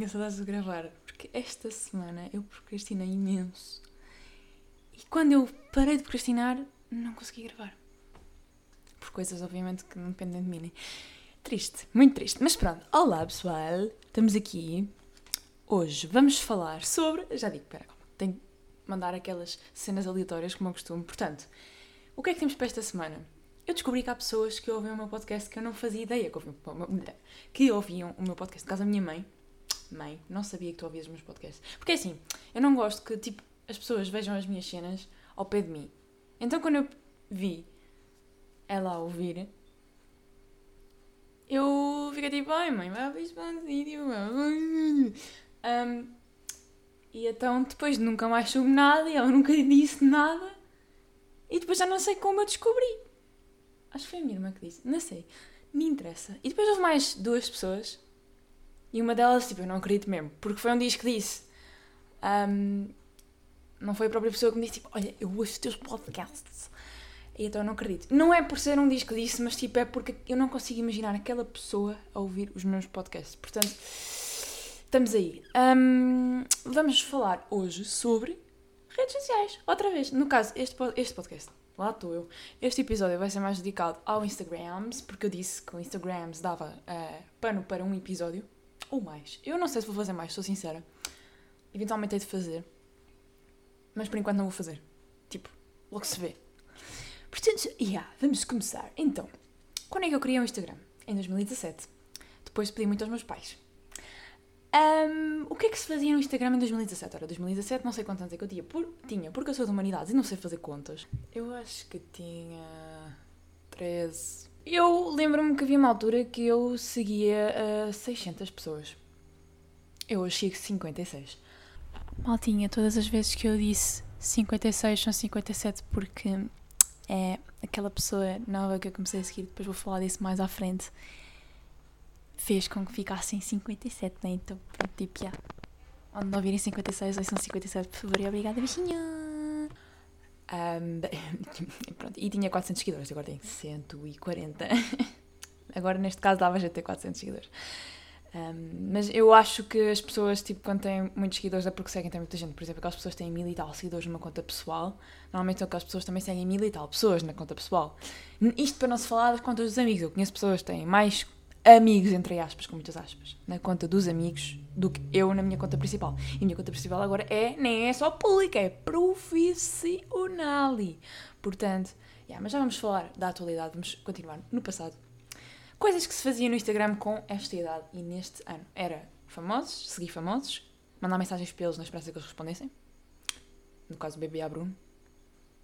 tinha saudades de gravar, porque esta semana eu procrastinei imenso. E quando eu parei de procrastinar, não consegui gravar. Por coisas, obviamente, que não dependem de mim. Né? Triste, muito triste. Mas pronto, olá pessoal, estamos aqui. Hoje vamos falar sobre. Já digo, pera, tenho que mandar aquelas cenas aleatórias como eu costumo. Portanto, o que é que temos para esta semana? Eu descobri que há pessoas que ouvem o meu podcast que eu não fazia ideia que ouviam, que ouviam o meu podcast. No caso, a minha mãe. Mãe, não sabia que tu ouvias os meus podcasts. Porque é assim, eu não gosto que, tipo, as pessoas vejam as minhas cenas ao pé de mim. Então, quando eu vi ela a ouvir, eu fiquei tipo, ai mãe, vai um vídeo. Um, e então, depois nunca mais soube nada e ela nunca disse nada. E depois já não sei como eu descobri. Acho que foi a minha irmã que disse. Não sei. Me interessa. E depois houve mais duas pessoas. E uma delas, tipo, eu não acredito mesmo. Porque foi um disco que disse. Um, não foi a própria pessoa que me disse, tipo, olha, eu ouço os teus podcasts. E então eu não acredito. Não é por ser um disco disse, mas tipo, é porque eu não consigo imaginar aquela pessoa a ouvir os meus podcasts. Portanto, estamos aí. Um, vamos falar hoje sobre redes sociais. Outra vez. No caso, este, este podcast lá estou eu. Este episódio vai ser mais dedicado ao Instagrams, porque eu disse que o Instagrams dava uh, pano para um episódio, ou mais. Eu não sei se vou fazer mais, sou sincera. Eventualmente hei de fazer, mas por enquanto não vou fazer. Tipo, logo se vê. Portanto, yeah, vamos começar. Então, quando é que eu criei o um Instagram? Em 2017. Depois pedi muito aos meus pais. Um, o que é que se fazia no Instagram em 2017? Ora, 2017 não sei quantos anos é que eu tinha, por, tinha, porque eu sou de humanidades e não sei fazer contas. Eu acho que tinha 13. Eu lembro-me que havia uma altura que eu seguia uh, 600 pessoas. Eu hoje sigo 56. Maltinha, todas as vezes que eu disse 56 são 57 porque é aquela pessoa nova que eu comecei a seguir, depois vou falar disso mais à frente fez com que ficassem 57, né? Então, pronto, tipo, já. Onde não virem 56, ou são 57, por favor, e obrigada, bichinha. Um, pronto, e tinha 400 seguidores, agora tem 140. agora, neste caso, dava já ter 400 seguidores. Um, mas eu acho que as pessoas, tipo, quando têm muitos seguidores é porque seguem tem muita gente. Por exemplo, aquelas pessoas que têm mil e tal seguidores numa conta pessoal, normalmente aquelas pessoas também seguem mil e tal pessoas na conta pessoal. Isto para não se falar das contas dos amigos. Eu conheço pessoas que têm mais amigos, entre aspas, com muitas aspas, na conta dos amigos, do que eu na minha conta principal. E a minha conta principal agora é, nem é só pública, é profissional. Portanto, yeah, mas já vamos falar da atualidade, vamos continuar no passado. Coisas que se faziam no Instagram com esta idade e neste ano. Era famosos, seguir famosos, mandar mensagens para eles na esperança que eles respondessem. No caso, o bebê a Bruno.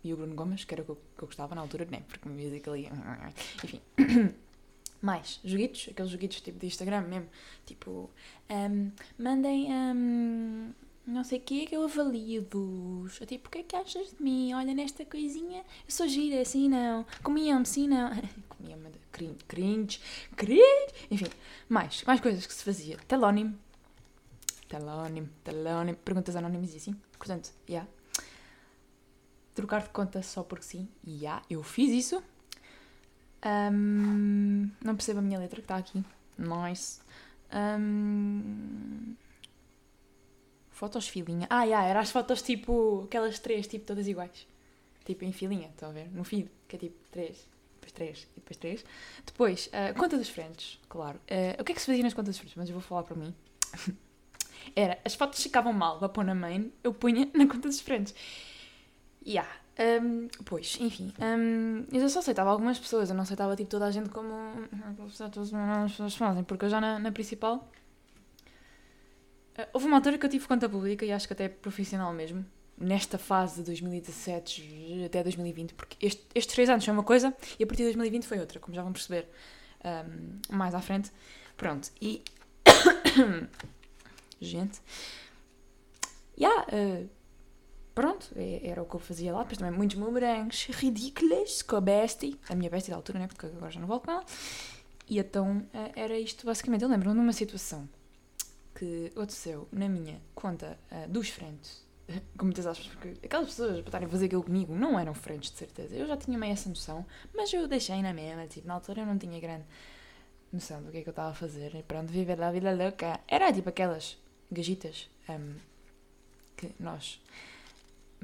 E o Bruno Gomes, que era o que eu, gostava na altura, né? Porque me dizia que ia... Enfim. Mais joguitos, aqueles joguitos tipo de Instagram mesmo, tipo, um, mandem um, não sei o que que eu avalio-vos. Tipo, o que é que achas de mim? Olha nesta coisinha, eu sou gira, assim não. Comia-me, assim não. Comia-me, cringe, cringe, cringe. Enfim, mais, mais coisas que se fazia. Telónimo. Telónimo, telónimo. Perguntas anónimas e assim. Portanto, já. Yeah. Trocar de conta só porque sim. Já, yeah, eu fiz isso. Um, não percebo a minha letra que está aqui. Nice. Um, fotos filinha. Ah, yeah, eram as fotos tipo. aquelas três, tipo, todas iguais. Tipo em filinha, estão a ver? No feed, que é tipo três, depois três e depois três. Depois, uh, conta dos friends, claro. Uh, o que é que se fazia nas contas dos friends? Mas eu vou falar para mim. Era, as fotos ficavam mal, vá pôr na main, eu punha na conta dos friends. Yeah, um, pois, enfim. Um, eu só aceitava algumas pessoas, eu não aceitava tipo toda a gente como as pessoas fazem, porque eu já na, na principal. Uh, houve uma altura que eu tive conta pública e acho que até profissional mesmo, nesta fase de 2017 até 2020, porque este, estes três anos foi uma coisa e a partir de 2020 foi outra, como já vão perceber um, mais à frente. Pronto, e. gente. Yeah, uh, pronto, é, era o que eu fazia lá. Depois também muitos bumerangues ridículos com a bestie, a minha bestie da altura, né? Porque agora já não volto com ela. E então eh, era isto basicamente. Eu lembro-me de uma situação que aconteceu na minha conta uh, dos frentes, com muitas aspas, porque aquelas pessoas para estarem a fazer aquilo comigo não eram frentes, de certeza. Eu já tinha meio essa noção, mas eu deixei na mesma, tipo, na altura eu não tinha grande noção do que é que eu estava a fazer. E pronto, viver a vida louca. Era tipo aquelas gajitas um, que nós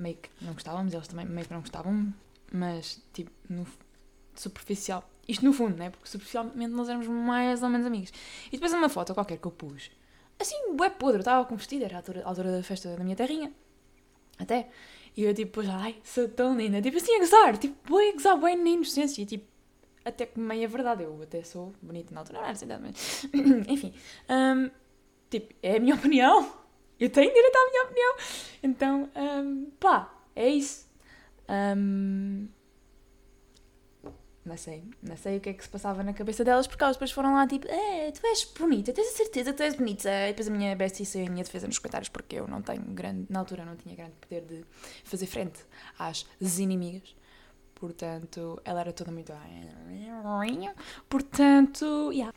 meio que não gostávamos, eles também meio que não gostavam, mas tipo, no, superficial. Isto no fundo, né? Porque superficialmente nós éramos mais ou menos amigos. E depois uma foto qualquer que eu pus. Assim, bué podre, eu estava com vestido, era a altura, a altura da festa da minha terrinha. Até. E eu tipo, ai, sou tão linda. Tipo assim, a gozar. Tipo, bué a gozar, bué na inocência. E tipo, até que meio é verdade. Eu até sou bonita na altura, não era assim, mas... Enfim. Um, tipo, é a minha opinião. Eu tenho direito à minha opinião. Então, um, pá, é isso. Um, não sei, não sei o que é que se passava na cabeça delas, porque elas depois foram lá tipo, é, tu és bonita, tens a certeza que tu és bonita. E depois a minha bestie saiu em minha defesa nos comentários, porque eu não tenho grande, na altura não tinha grande poder de fazer frente às inimigas. Portanto, ela era toda muito. Portanto, yeah.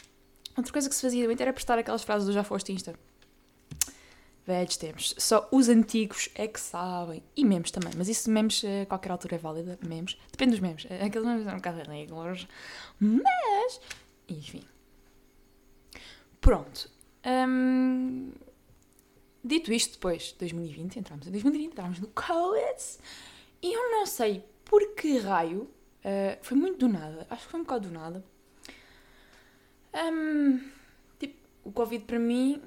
Outra coisa que se fazia muito era prestar aquelas frases do já foste Insta. Velhos tempos. Só os antigos é que sabem. E memes também. Mas isso memes a qualquer altura é válida. Memes. Depende dos memes. Aqueles memes são um bocado ridículos. Mas. Enfim. Pronto. Hum, dito isto, depois, 2020, entramos em 2020, entramos no Covid. E eu não sei por que raio. Uh, foi muito do nada. Acho que foi um bocado do nada. Um, tipo, o Covid para mim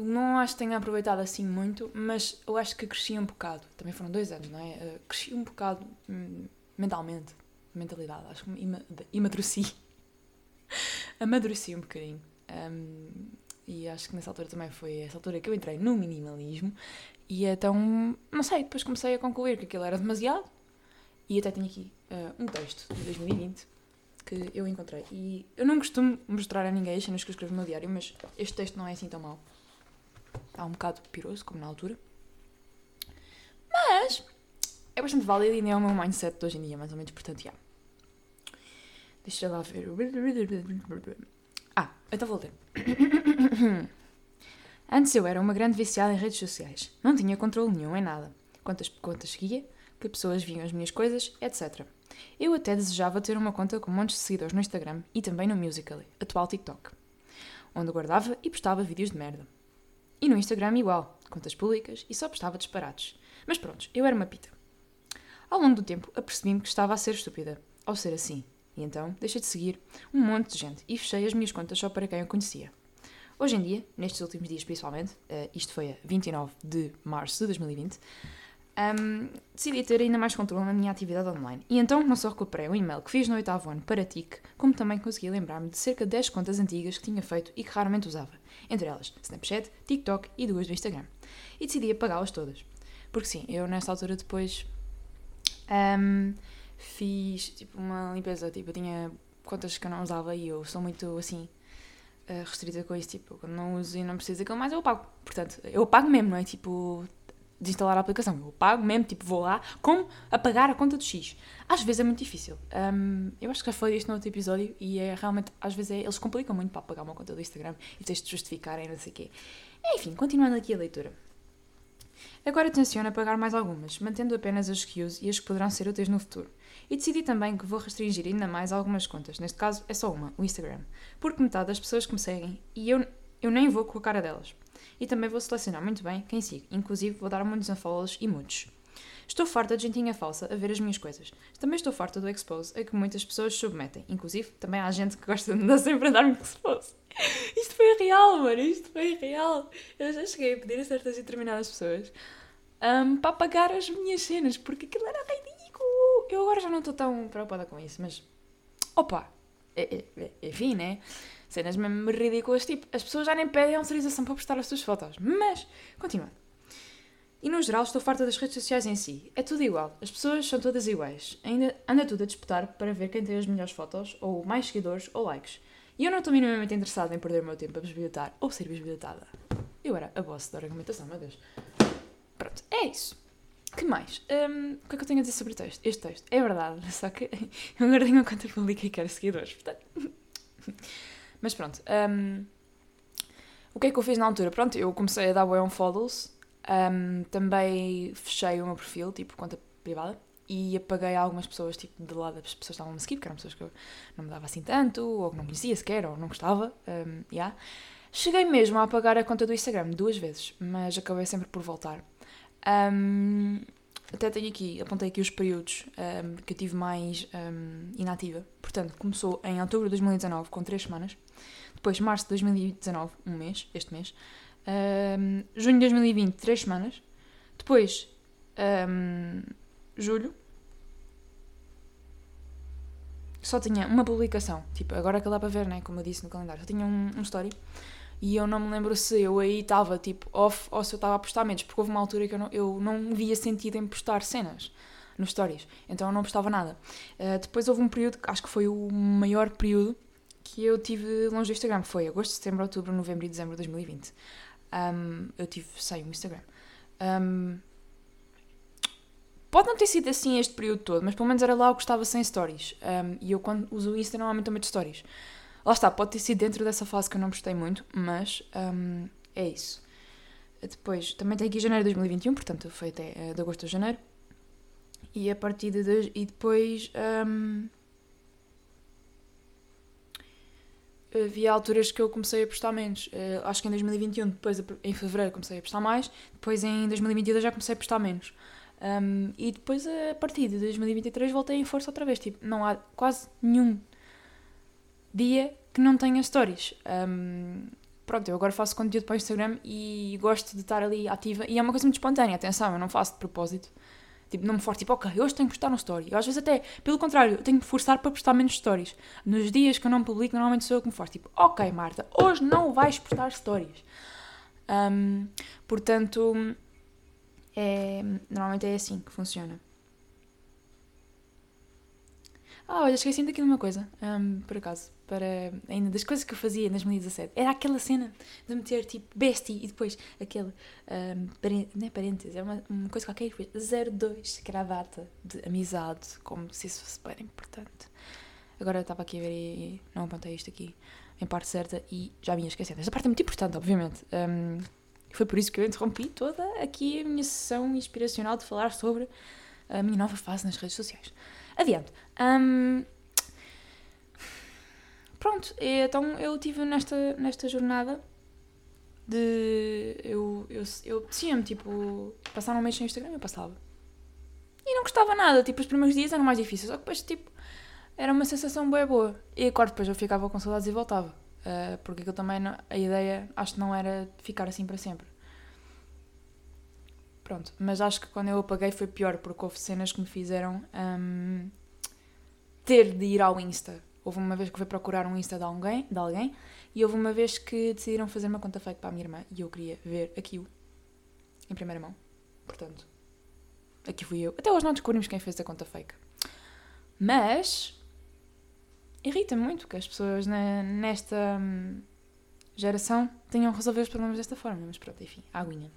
não acho que tenha aproveitado assim muito, mas eu acho que cresci um bocado. Também foram dois anos, não é? Uh, cresci um bocado hum, mentalmente, mentalidade. Acho que ima amadureci. amadureci um bocadinho. Um, e acho que nessa altura também foi essa altura que eu entrei no minimalismo. E então, não sei, depois comecei a concluir que aquilo era demasiado. E até tenho aqui uh, um texto de 2020 que eu encontrei. E eu não costumo mostrar a ninguém as que eu escrevo no meu diário, mas este texto não é assim tão mau. Está um bocado piroso, como na altura. Mas é bastante válido e nem é o meu mindset de hoje em dia, mais ou menos, portanto, já. Deixa lá ver. Ah, então vou ler. Antes eu era uma grande viciada em redes sociais. Não tinha controle nenhum em nada. Quantas contas seguia, que pessoas viam as minhas coisas, etc. Eu até desejava ter uma conta com montes de seguidores no Instagram e também no Musical.ly, atual TikTok, onde guardava e postava vídeos de merda. E no Instagram igual, contas públicas e só postava disparados. Mas pronto, eu era uma pita. Ao longo do tempo, apercebi-me que estava a ser estúpida, ao ser assim. E então deixei de seguir um monte de gente e fechei as minhas contas só para quem eu conhecia. Hoje em dia, nestes últimos dias principalmente, uh, isto foi a 29 de março de 2020, um, decidi ter ainda mais controle na minha atividade online. E então não só recuperei o e-mail que fiz no oitavo ano para TIC, como também consegui lembrar-me de cerca de 10 contas antigas que tinha feito e que raramente usava entre elas Snapchat, TikTok e duas do Instagram. E decidi apagá-las todas. Porque sim, eu nessa altura depois um, fiz tipo uma limpeza, tipo, eu tinha contas que eu não usava e eu sou muito assim eh, restrita com isso, tipo, quando não uso e não preciso daquilo mais, eu apago. Portanto, eu apago mesmo, não é? Tipo, desinstalar a aplicação. Eu pago mesmo, tipo, vou lá, como apagar a conta do X. Às vezes é muito difícil. Um, eu acho que já falei isto no outro episódio e é realmente, às vezes é, eles complicam muito para apagar uma conta do Instagram e tens de justificar e não sei o quê. Enfim, continuando aqui a leitura. Agora tenciono apagar mais algumas, mantendo apenas as que uso e as que poderão ser úteis no futuro. E decidi também que vou restringir ainda mais algumas contas, neste caso é só uma, o Instagram, porque metade das pessoas que me seguem e eu, eu nem vou com a cara delas e também vou selecionar muito bem quem sigo, inclusive vou dar muitos unfollows e muitos. Estou farta de gentinha falsa a ver as minhas coisas. Também estou farta do expose a que muitas pessoas submetem. Inclusive, também há gente que gosta de andar sempre a dar-me expose. Isto foi real, mano. Isto foi real. Eu já cheguei a pedir a certas e determinadas pessoas um, para apagar as minhas cenas, porque aquilo era ridículo. Eu agora já não estou tão preocupada com isso, mas. Opa! É, é, é, enfim, né? Cenas mesmo ridículas, tipo, as pessoas já nem pedem autorização para postar as suas fotos. Mas, continuando. E no geral estou farta das redes sociais em si. É tudo igual. As pessoas são todas iguais. Ainda anda tudo a disputar para ver quem tem as melhores fotos, ou mais seguidores, ou likes. E eu não estou minimamente interessada em perder o meu tempo a bisbilhotar ou ser bisbilhotada. Eu era a boss da argumentação, meu Deus. Pronto, é isso. que mais? Um, o que é que eu tenho a dizer sobre texto? este texto? É verdade, só que eu agora tenho uma conta pública e quero seguidores, portanto... Mas pronto. Um, o que é que eu fiz na altura? Pronto, eu comecei a dar way on follows. Um, também fechei o meu perfil, tipo, conta privada. E apaguei algumas pessoas, tipo, de lado as pessoas estavam a me seguir, porque eram pessoas que eu não me dava assim tanto, ou que não conhecia sequer, ou não gostava. Um, yeah. Cheguei mesmo a apagar a conta do Instagram duas vezes, mas acabei sempre por voltar. Um, até tenho aqui, apontei aqui os períodos um, que eu tive mais um, inativa. Portanto, começou em outubro de 2019, com 3 semanas. Depois, março de 2019, um mês, este mês. Um, junho de 2020, 3 semanas. Depois, julho. Só tinha uma publicação. Tipo, agora que dá para ver, né? Como eu disse no calendário. Só tinha um, um story. E eu não me lembro se eu aí estava tipo off ou se eu estava a postar menos, porque houve uma altura que eu não, eu não via sentido em postar cenas nos stories, então eu não postava nada. Uh, depois houve um período, acho que foi o maior período que eu tive longe do Instagram, foi agosto, setembro, outubro, novembro e dezembro de 2020. Um, eu tive sem o Instagram. Um, pode não ter sido assim este período todo, mas pelo menos era lá o que estava sem stories. Um, e eu quando uso o Insta normalmente também de stories. Lá está, pode ter sido dentro dessa fase que eu não gostei muito, mas é isso. Depois, também tem aqui janeiro de 2021, portanto foi até uh, de agosto a janeiro. E a partir de. E depois. Um, havia alturas que eu comecei a postar menos. Uh, acho que em 2021, depois em fevereiro comecei a postar mais, depois em 2022 já comecei a postar menos. Um, e depois a partir de 2023 voltei em força outra vez. Tipo, não há quase nenhum dia que não tenha stories. Um, pronto, eu agora faço conteúdo para o Instagram e gosto de estar ali ativa. E é uma coisa muito espontânea, atenção, eu não faço de propósito. Tipo, não me forço, tipo, ok, hoje tenho que postar um story. Eu às vezes até, pelo contrário, eu tenho que forçar para postar menos stories. Nos dias que eu não publico, normalmente sou eu que me forço. Tipo, ok, Marta, hoje não vais postar stories. Um, portanto, é, normalmente é assim que funciona. Ah, olha, esqueci daqui de uma coisa, um, por acaso, para ainda das coisas que eu fazia em 2017. Era aquela cena de meter tipo bestie e depois aquele, um, não é parênteses, é uma, uma coisa qualquer, 02, que era a data de amizade, como se isso fosse bem importante. Agora eu estava aqui a ver e não apontei isto aqui em parte certa e já ia esquecendo. Esta parte é muito importante, obviamente. Um, foi por isso que eu interrompi toda aqui a minha sessão inspiracional de falar sobre a minha nova fase nas redes sociais. Adiante. Um, pronto, então eu tive nesta, nesta jornada de. Eu, eu, eu me tipo, passar um mês sem Instagram, eu passava. E não gostava nada, tipo, os primeiros dias eram mais difíceis, só que depois, tipo, era uma sensação boa boa. E agora depois eu ficava com saudades e voltava. Uh, porque aquilo também, não, a ideia, acho que não era ficar assim para sempre. Pronto, mas acho que quando eu apaguei foi pior, porque houve cenas que me fizeram um, ter de ir ao Insta. Houve uma vez que fui procurar um Insta de alguém, de alguém e houve uma vez que decidiram fazer uma conta fake para a minha irmã e eu queria ver aquilo em primeira mão. Portanto, aqui fui eu. Até hoje não descobrimos quem fez a conta fake. Mas irrita muito que as pessoas na, nesta hum, geração tenham resolver os problemas desta forma. Mas pronto, enfim, aguinha.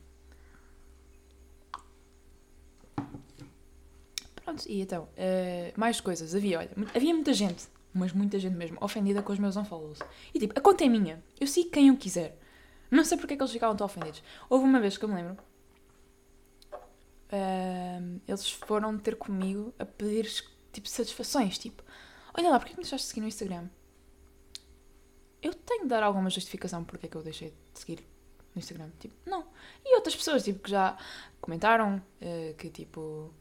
Pronto, e então, uh, mais coisas. Havia, olha, havia muita gente, mas muita gente mesmo, ofendida com os meus unfollows. E tipo, a conta é minha. Eu sigo quem eu quiser. Não sei porque é que eles ficavam tão ofendidos. Houve uma vez que eu me lembro. Uh, eles foram ter comigo a pedir tipo satisfações. Tipo, olha lá, porquê que me deixaste de seguir no Instagram? Eu tenho de dar alguma justificação porque é que eu deixei de seguir no Instagram. Tipo, não. E outras pessoas, tipo, que já comentaram uh, que, tipo,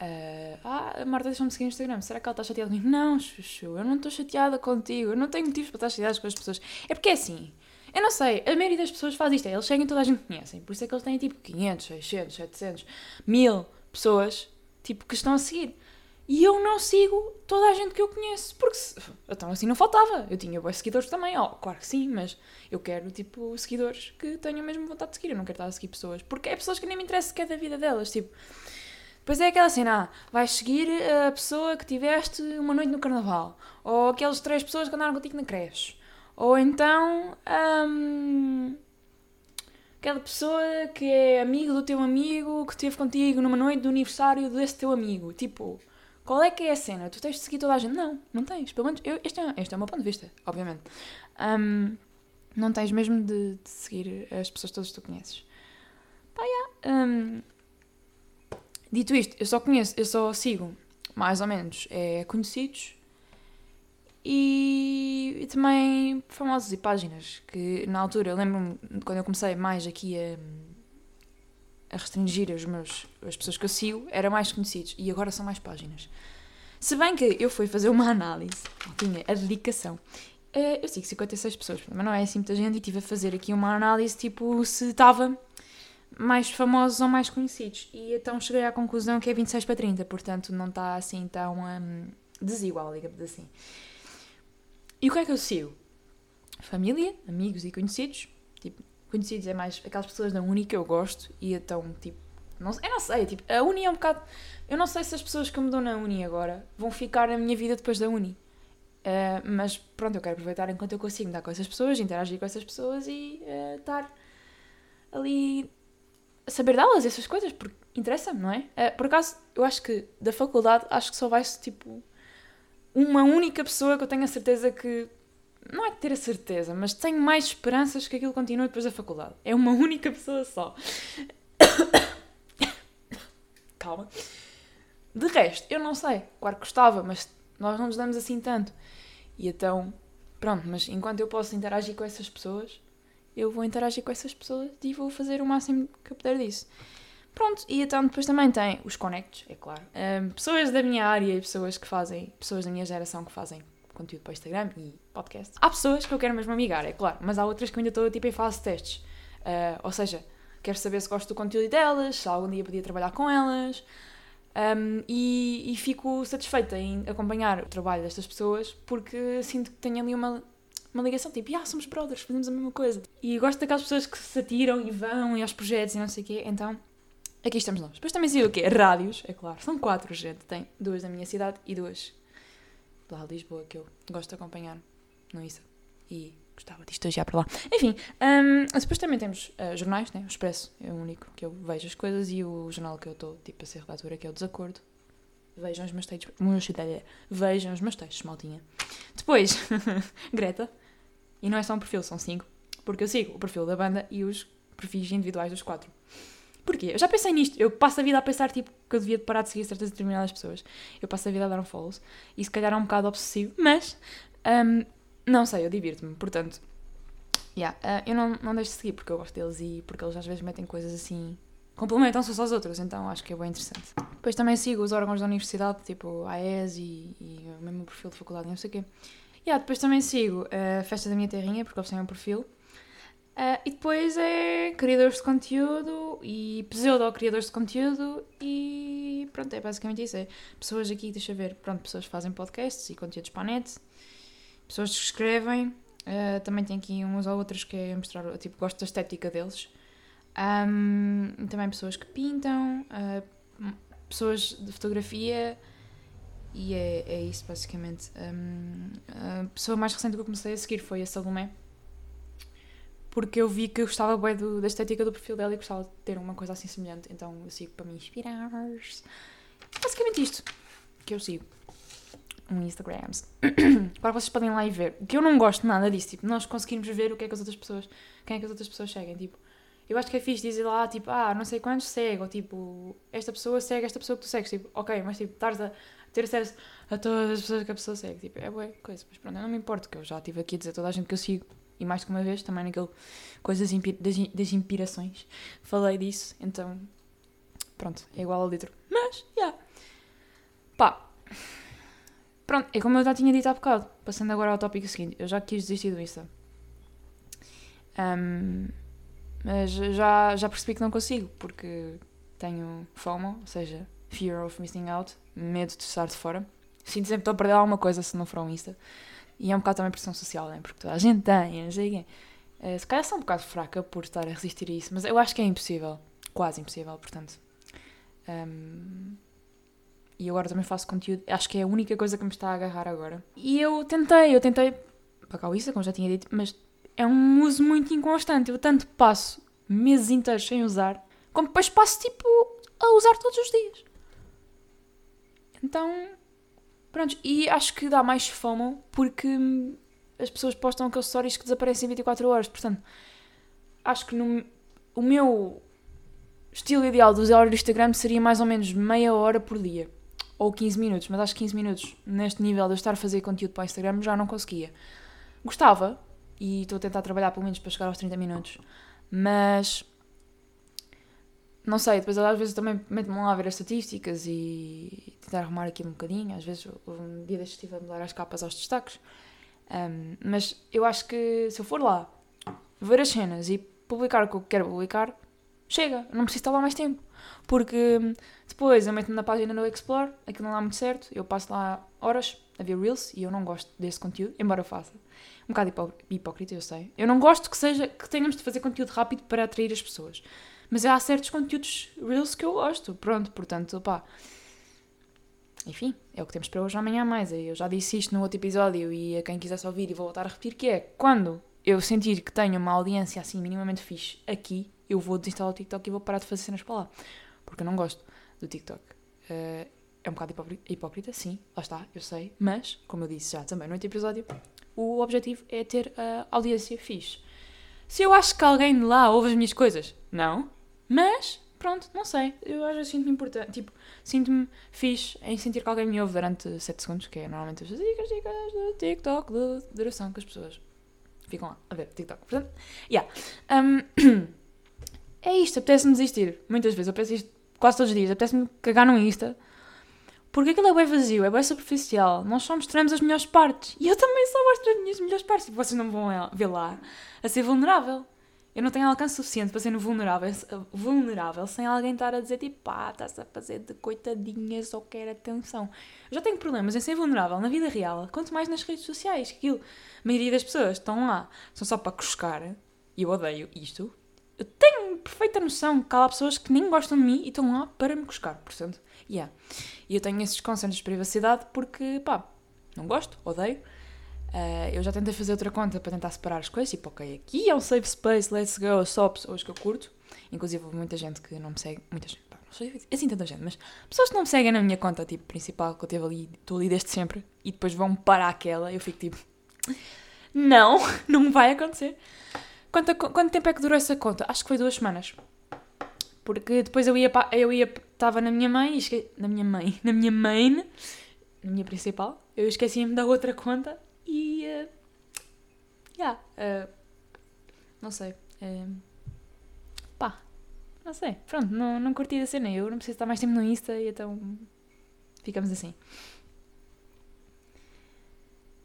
Uh, ah, a Marta deixou-me seguir no Instagram. Será que ela está chateada comigo? Não, Chuchu, eu não estou chateada contigo. Eu não tenho motivos para estar chateada com as pessoas. É porque é assim. Eu não sei, a maioria das pessoas faz isto. É, eles seguem toda a gente conhecem. Por isso é que eles têm tipo 500, 600, 700, 1000 pessoas tipo, que estão a seguir. E eu não sigo toda a gente que eu conheço. Porque se... então assim não faltava. Eu tinha bons seguidores também. Oh, claro que sim, mas eu quero tipo seguidores que tenham mesmo vontade de seguir. Eu não quero estar a seguir pessoas. Porque é pessoas que nem me interessam que é da vida delas. Tipo. Depois é aquela cena, ah, vais seguir a pessoa que tiveste uma noite no carnaval, ou aquelas três pessoas que andaram contigo na creche, ou então hum, aquela pessoa que é amigo do teu amigo que esteve contigo numa noite do aniversário desse teu amigo. Tipo, qual é que é a cena? Tu tens de seguir toda a gente? Não, não tens. Pelo menos, eu, este, é, este é o meu ponto de vista, obviamente. Um, não tens mesmo de, de, seguir as pessoas todas que tu conheces. Pá, yeah, um, Dito isto, eu só conheço, eu só sigo, mais ou menos, é, conhecidos e, e também famosos e páginas que na altura, eu lembro-me quando eu comecei mais aqui a, a restringir os meus, as pessoas que eu sigo, eram mais conhecidos e agora são mais páginas. Se bem que eu fui fazer uma análise, tinha a dedicação. Eh, eu sigo 56 pessoas, mas não é assim muita gente, e estive a fazer aqui uma análise tipo se estava mais famosos ou mais conhecidos. E então cheguei à conclusão que é 26 para 30, portanto não está assim tão um, desigual, digamos assim. E o que é que eu sigo? Família, amigos e conhecidos. Tipo, conhecidos é mais aquelas pessoas da Uni que eu gosto e então, tipo, não, eu não sei, tipo, a Uni é um bocado. Eu não sei se as pessoas que eu me dou na Uni agora vão ficar na minha vida depois da Uni. Uh, mas pronto, eu quero aproveitar enquanto eu consigo dar com essas pessoas, interagir com essas pessoas e uh, estar ali saber delas, essas coisas, porque interessa-me, não é? Uh, por acaso, eu acho que da faculdade, acho que só vai tipo uma única pessoa que eu tenho a certeza que. Não é ter a certeza, mas tenho mais esperanças que aquilo continue depois da faculdade. É uma única pessoa só. Calma. De resto, eu não sei. Claro que gostava, mas nós não nos damos assim tanto. E então, pronto, mas enquanto eu posso interagir com essas pessoas, eu vou interagir com essas pessoas e vou fazer o máximo que eu puder disso. Pronto, e então depois também tem os conectos, é claro. Um, pessoas da minha área e pessoas que fazem, pessoas da minha geração que fazem conteúdo para Instagram e podcast. Há pessoas que eu quero mesmo amigar, é claro, mas há outras que eu ainda estou tipo em fase de testes. Uh, ou seja, quero saber se gosto do conteúdo delas, se algum dia podia trabalhar com elas. Um, e, e, fico satisfeita em acompanhar o trabalho destas pessoas porque sinto que tenho ali uma, uma ligação, tipo, ah, somos brothers, fazemos a mesma coisa. E gosto daquelas pessoas que se atiram e vão e aos projetos e não sei o quê, então aqui estamos nós. Depois também sei o quê? Rádios, é claro, são quatro, gente. Tem duas da minha cidade e duas lá de Lisboa que eu gosto de acompanhar no ISA. E gostava de estagiar para lá. Enfim, um, depois também temos uh, jornais, né? O Expresso é o único que eu vejo as coisas e o jornal que eu estou tipo a ser redatora que é o Desacordo. Vejam os meus textos. Vejam os meus textos. Depois, Greta. E não é só um perfil, são cinco. Porque eu sigo o perfil da banda e os perfis individuais dos quatro. Porquê? Eu já pensei nisto. Eu passo a vida a pensar tipo, que eu devia parar de seguir certas determinadas pessoas. Eu passo a vida a dar um follows. E se calhar é um bocado obsessivo. Mas, um, não sei, eu divirto-me. Portanto, yeah, uh, eu não, não deixo de seguir porque eu gosto deles e porque eles às vezes metem coisas assim. Complementam-se aos outros, então acho que é bem interessante. Depois também sigo os órgãos da universidade, tipo a AES e, e o mesmo perfil de faculdade, não sei o quê. Yeah, depois também sigo a Festa da Minha Terrinha, porque eles têm um perfil. Uh, e depois é criadores de conteúdo e pseudo-criadores de conteúdo e pronto, é basicamente isso. É pessoas aqui, deixa ver, pronto, pessoas que fazem podcasts e conteúdos para a net, pessoas que escrevem, uh, também tem aqui uns ou outros que é mostrar, tipo, gosto da estética deles. Um, também pessoas que pintam, uh, pessoas de fotografia e é, é isso basicamente. Um, a pessoa mais recente que eu comecei a seguir foi a Salomé porque eu vi que eu gostava bem do, da estética do perfil dela e gostava de ter uma coisa assim semelhante, então eu sigo para me inspirar. Basicamente isto que eu sigo. Um Instagram. Agora vocês podem lá e ver. Que eu não gosto nada disso, tipo, nós conseguirmos ver o que é que as outras pessoas, quem é que as outras pessoas seguem, tipo. Eu acho que é fixe dizer lá, tipo, ah, não sei quantos segue, ou tipo, esta pessoa segue esta pessoa que tu segues, tipo, ok, mas tipo, estás a ter acesso a todas as pessoas que a pessoa segue, tipo, é boa coisa, mas pronto, eu não me importo, que eu já estive aqui a dizer a toda a gente que eu sigo e mais que uma vez, também naquele Coisas das, das Inspirações, falei disso, então pronto, é igual ao litro. Mas, já. Yeah. Pá. Pronto, é como eu já tinha dito há bocado, passando agora ao tópico seguinte, eu já quis desistir do Insta. Um, mas já, já percebi que não consigo, porque tenho FOMO, ou seja, Fear of Missing Out, medo de estar de fora. Sinto sempre que estou a perder alguma coisa se não for um Insta. E é um bocado também pressão social, né? Porque toda a gente tem, não sei quem. Uh, se calhar sou um bocado fraca por estar a resistir a isso, mas eu acho que é impossível. Quase impossível, portanto. Um, e agora também faço conteúdo. Acho que é a única coisa que me está a agarrar agora. E eu tentei, eu tentei pagar isso, como já tinha dito, mas é um uso muito inconstante. Eu tanto passo meses inteiros sem usar, como depois passo tipo a usar todos os dias. Então, Pronto, e acho que dá mais FOMO porque as pessoas postam aqueles stories que desaparecem em 24 horas. Portanto, acho que no, o meu estilo ideal de usar o Instagram seria mais ou menos meia hora por dia. ou 15 minutos, mas acho que 15 minutos neste nível de eu estar a fazer conteúdo para o Instagram já não conseguia. Gostava, e estou a tentar trabalhar pelo menos para chegar aos 30 minutos, mas não sei, depois às vezes também meto-me lá a ver as estatísticas e tentar arrumar aqui um bocadinho. Às vezes um dia destes estive a mudar as capas aos destaques. Um, mas eu acho que se eu for lá ver as cenas e publicar o que eu quero publicar, chega, não preciso estar lá mais tempo. Porque depois eu meto-me na página do Explore, aquilo não dá muito certo, eu passo lá horas a ver Reels e eu não gosto desse conteúdo, embora eu faça. Um bocado hipócrita, eu sei. Eu não gosto que seja que tenhamos de fazer conteúdo rápido para atrair as pessoas. Mas há certos conteúdos Reels que eu gosto. Pronto, portanto, pá. Enfim, é o que temos para hoje amanhã mais. Eu já disse isto no outro episódio e a quem quisesse ouvir e vou voltar a repetir que é quando eu sentir que tenho uma audiência assim minimamente fixe aqui, eu vou desinstalar o TikTok e vou parar de fazer cenas para lá. Porque eu não gosto do TikTok. Uh, é um bocado hipócrita, sim, lá está, eu sei. Mas, como eu disse já também no outro episódio, o objetivo é ter a audiência fixe. Se eu acho que alguém de lá ouve as minhas coisas, não. Mas, pronto, não sei. Eu às vezes sinto-me importante. Tipo, sinto-me fixe em sentir que alguém me ouve durante 7 segundos, que é normalmente as dicas, dicas do TikTok de duração que as pessoas ficam lá a ver TikTok. Portanto, yeah. Um, é isto, apetece-me desistir. Muitas vezes, penso isto quase todos os dias. Apetece-me cagar no Insta. Porque aquilo é bem vazio, é bem superficial. Nós só mostramos as melhores partes. E eu também só mostro as minhas melhores partes. E vocês não vão ver lá a ser vulnerável. Eu não tenho alcance suficiente para ser vulnerável, vulnerável sem alguém estar a dizer tipo, pá, estás a fazer de coitadinha, só quer atenção. Eu já tenho problemas em ser vulnerável na vida real, quanto mais nas redes sociais. Aquilo, a maioria das pessoas estão lá, são só para cruscar, e eu odeio isto. Eu tenho perfeita noção que há pessoas que nem gostam de mim e estão lá para me cruscar, portanto, yeah. E eu tenho esses consensos de privacidade porque, pá, não gosto, odeio. Uh, eu já tentei fazer outra conta para tentar separar as coisas, tipo, ok, aqui é um safe space, let's go, só pessoas que eu curto. Inclusive, houve muita gente que não me segue, muita gente, não sei assim tanta gente, mas pessoas que não me seguem na minha conta, tipo, principal, que eu teve ali, estou ali desde sempre, e depois vão para aquela, eu fico tipo, não, não vai acontecer. Quanto, quanto tempo é que durou essa conta? Acho que foi duas semanas. Porque depois eu ia, eu ia, estava na minha mãe, esque... na minha mãe, na minha main, na minha principal, eu esqueci-me da outra conta e. Uh, yeah, uh, não sei. Uh, pá, não sei. Pronto, não, não curti a cena. Eu não preciso estar mais tempo no Insta e então. Ficamos assim.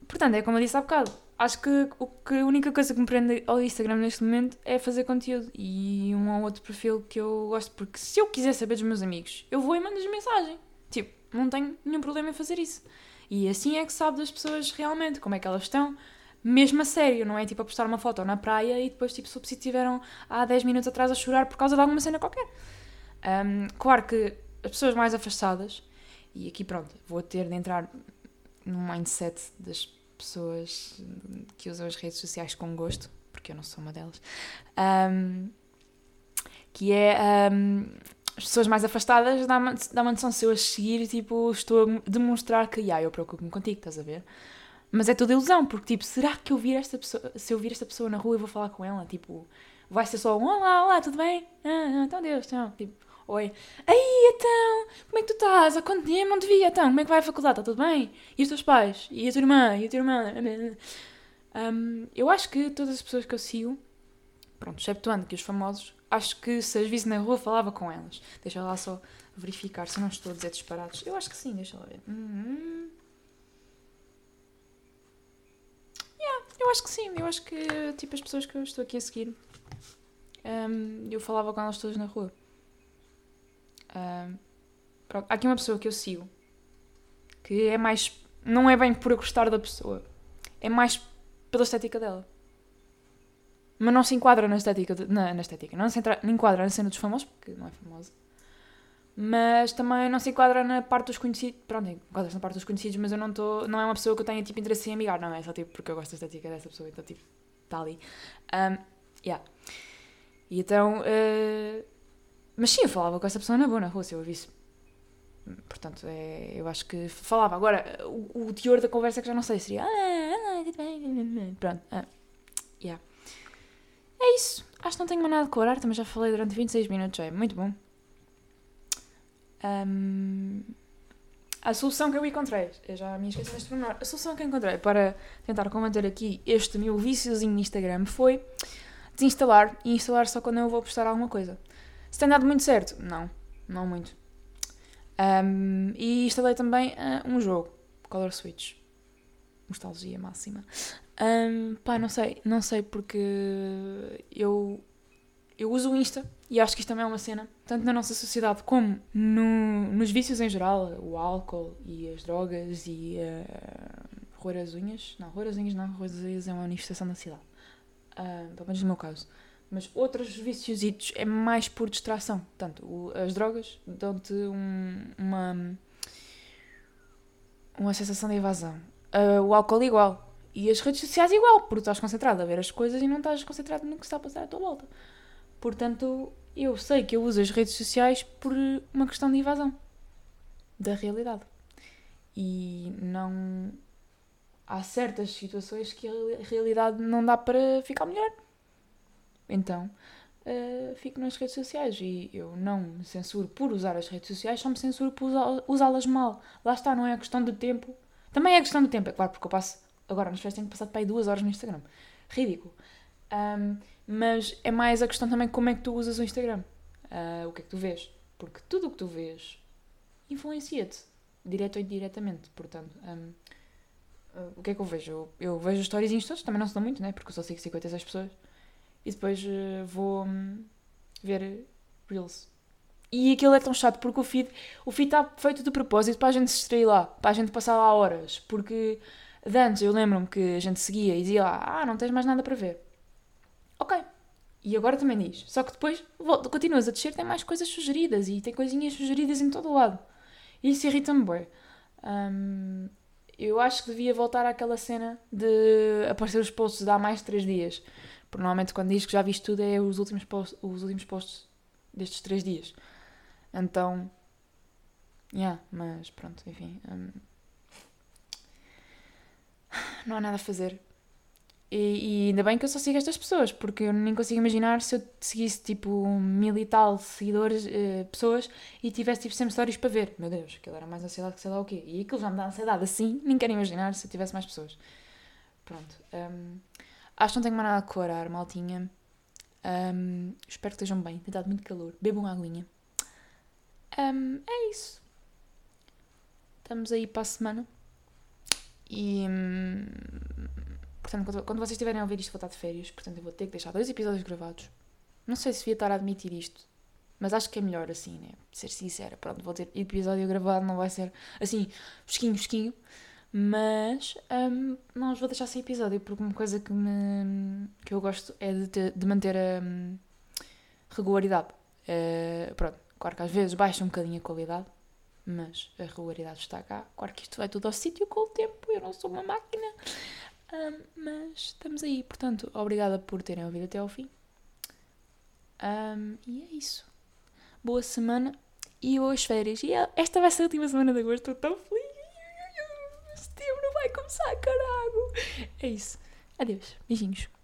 Portanto, é como eu disse há bocado. Acho que, o que a única coisa que me prende ao Instagram neste momento é fazer conteúdo e um ou outro perfil que eu gosto. Porque se eu quiser saber dos meus amigos, eu vou e mando-lhes mensagem. Tipo, não tenho nenhum problema em fazer isso. E assim é que sabe das pessoas realmente, como é que elas estão, mesmo a sério, não é tipo a postar uma foto na praia e depois tipo se estiveram há 10 minutos atrás a chorar por causa de alguma cena qualquer. Um, claro que as pessoas mais afastadas, e aqui pronto, vou ter de entrar no mindset das pessoas que usam as redes sociais com gosto, porque eu não sou uma delas, um, que é um, as pessoas mais afastadas dá uma, dá noção se eu a seguir, tipo, estou a demonstrar que, ah, eu preocupo-me contigo, estás a ver? Mas é toda ilusão, porque, tipo, será que eu vir esta pessoa, se eu vir esta pessoa na rua e vou falar com ela, tipo, vai ser só um olá, olá, tudo bem? Ah, então Deus, então, tipo, oi, aí, então, como é que tu estás? Há quanto tempo não te vi, então, como é que vai a faculdade, está tudo bem? E os teus pais? E a tua irmã? E a tua irmã? Um, eu acho que todas as pessoas que eu sigo, pronto, exceptuando que os famosos, acho que se as visse na rua falava com elas. Deixa lá só verificar se não estou a dizer disparados. Eu acho que sim, deixa lá ver. Uhum. Yeah, eu acho que sim. Eu acho que tipo as pessoas que eu estou aqui a seguir, um, eu falava com elas todas na rua. Um, pronto. Há aqui uma pessoa que eu sigo que é mais. Não é bem por eu gostar da pessoa, é mais pela estética dela mas não se enquadra na estética, na, na, estética, não se entra, enquadra na cena dos famosos, porque não é famosa, mas também não se enquadra na parte dos conhecidos, pronto, enquadra-se na parte dos conhecidos, mas eu não estou, não é uma pessoa que eu tenha, tipo, interesse em amigar, não, é só, tipo, porque eu gosto da estética dessa pessoa, então, tipo, está ali. Um, yeah. E então, uh, mas sim, eu falava com essa pessoa na boa, na rua, se eu a visse. Portanto, é, eu acho que falava. Agora, o, o teor da conversa que já não sei seria. Ah, ah, ah pronto. Ah, yeah. É isso. Acho que não tenho mais nada a declarar, também já falei durante 26 minutos, é muito bom. Um... a solução que eu encontrei, eu já me esqueci deste pormenor, a solução que eu encontrei para tentar combater aqui este meu viciozinho no Instagram foi desinstalar e instalar só quando eu vou postar alguma coisa. Se tem dado muito certo? Não, não muito. Um, e instalei também uh, um jogo, Color Switch. Nostalgia máxima. Um, pá, não sei, não sei porque eu, eu uso o Insta e acho que isto também é uma cena, tanto na nossa sociedade como no, nos vícios em geral, o álcool e as drogas e uh, roer as unhas. Não, roer as unhas não, roer as unhas é uma manifestação da cidade. Uh, pelo menos no meu caso. Mas outros viciositos é mais por distração. Portanto, o, as drogas dão-te um, uma, uma sensação de evasão. Uh, o álcool igual. E as redes sociais igual, porque estás concentrado a ver as coisas e não estás concentrado no que está a passar à tua volta. Portanto, eu sei que eu uso as redes sociais por uma questão de evasão da realidade. E não. Há certas situações que a realidade não dá para ficar melhor. Então, uh, fico nas redes sociais e eu não me censuro por usar as redes sociais, só me censuro por usá-las mal. Lá está, não é questão do tempo. Também é questão do tempo, é claro, porque eu passo. Agora, nas festas tenho passado para aí duas horas no Instagram. Ridículo. Um, mas é mais a questão também como é que tu usas o Instagram. Uh, o que é que tu vês. Porque tudo o que tu vês influencia-te, direto ou indiretamente. Portanto, um, uh, o que é que eu vejo? Eu, eu vejo as stories todos, também não se dão muito, né? Porque eu só sigo 56 pessoas. E depois uh, vou um, ver Reels. E aquilo é tão chato porque o feed o está feito de propósito para a gente se distrair lá, para a gente passar lá horas. Porque de antes eu lembro-me que a gente seguia e dizia lá, ah, não tens mais nada para ver. Ok. E agora também diz. Só que depois volta, continuas a descer, tem mais coisas sugeridas e tem coisinhas sugeridas em todo o lado. E isso irrita-me bem. Um, eu acho que devia voltar àquela cena de aparecer os posts de há mais de 3 dias. Porque normalmente quando diz que já viste tudo é os últimos, posts, os últimos posts destes 3 dias. Então. Yeah, mas pronto, enfim. Um, não há nada a fazer. E, e, ainda bem que eu só sigo estas pessoas, porque eu nem consigo imaginar se eu seguisse tipo mil e tal seguidores, uh, pessoas, e tivesse tipo sempre stories para ver. Meu Deus, aquilo era mais ansiedade que sei lá o quê. E aquilo já me dá ansiedade assim, nem quero imaginar se eu tivesse mais pessoas. Pronto. Um, acho que não tenho mais nada a declarar, maltinha. Um, espero que estejam bem. Tem dado muito calor. Bebam uma aguinha. Um, é isso. Estamos aí para a semana. E. Hum, portanto, quando vocês estiverem a ouvir isto, vou estar de férias. Portanto, eu vou ter que deixar dois episódios gravados. Não sei se devia estar a admitir isto. Mas acho que é melhor assim, né? Ser sincera. Pronto, vou ter episódio gravado, não vai ser assim, fresquinho, fresquinho. Mas um, não os vou deixar sem episódio, porque uma coisa que, me, que eu gosto é de, ter, de manter a um, regularidade. Uh, pronto, claro que às vezes baixa um bocadinho a qualidade, mas a regularidade está cá. Claro que isto vai tudo ao sítio com o tempo, eu não sou uma máquina. Um, mas estamos aí, portanto, obrigada por terem ouvido até ao fim. Um, e é isso. Boa semana e boas férias. E esta vai ser a última semana de agosto, estou tão feliz. Setembro vai começar, caralho. É isso. Adeus. Beijinhos.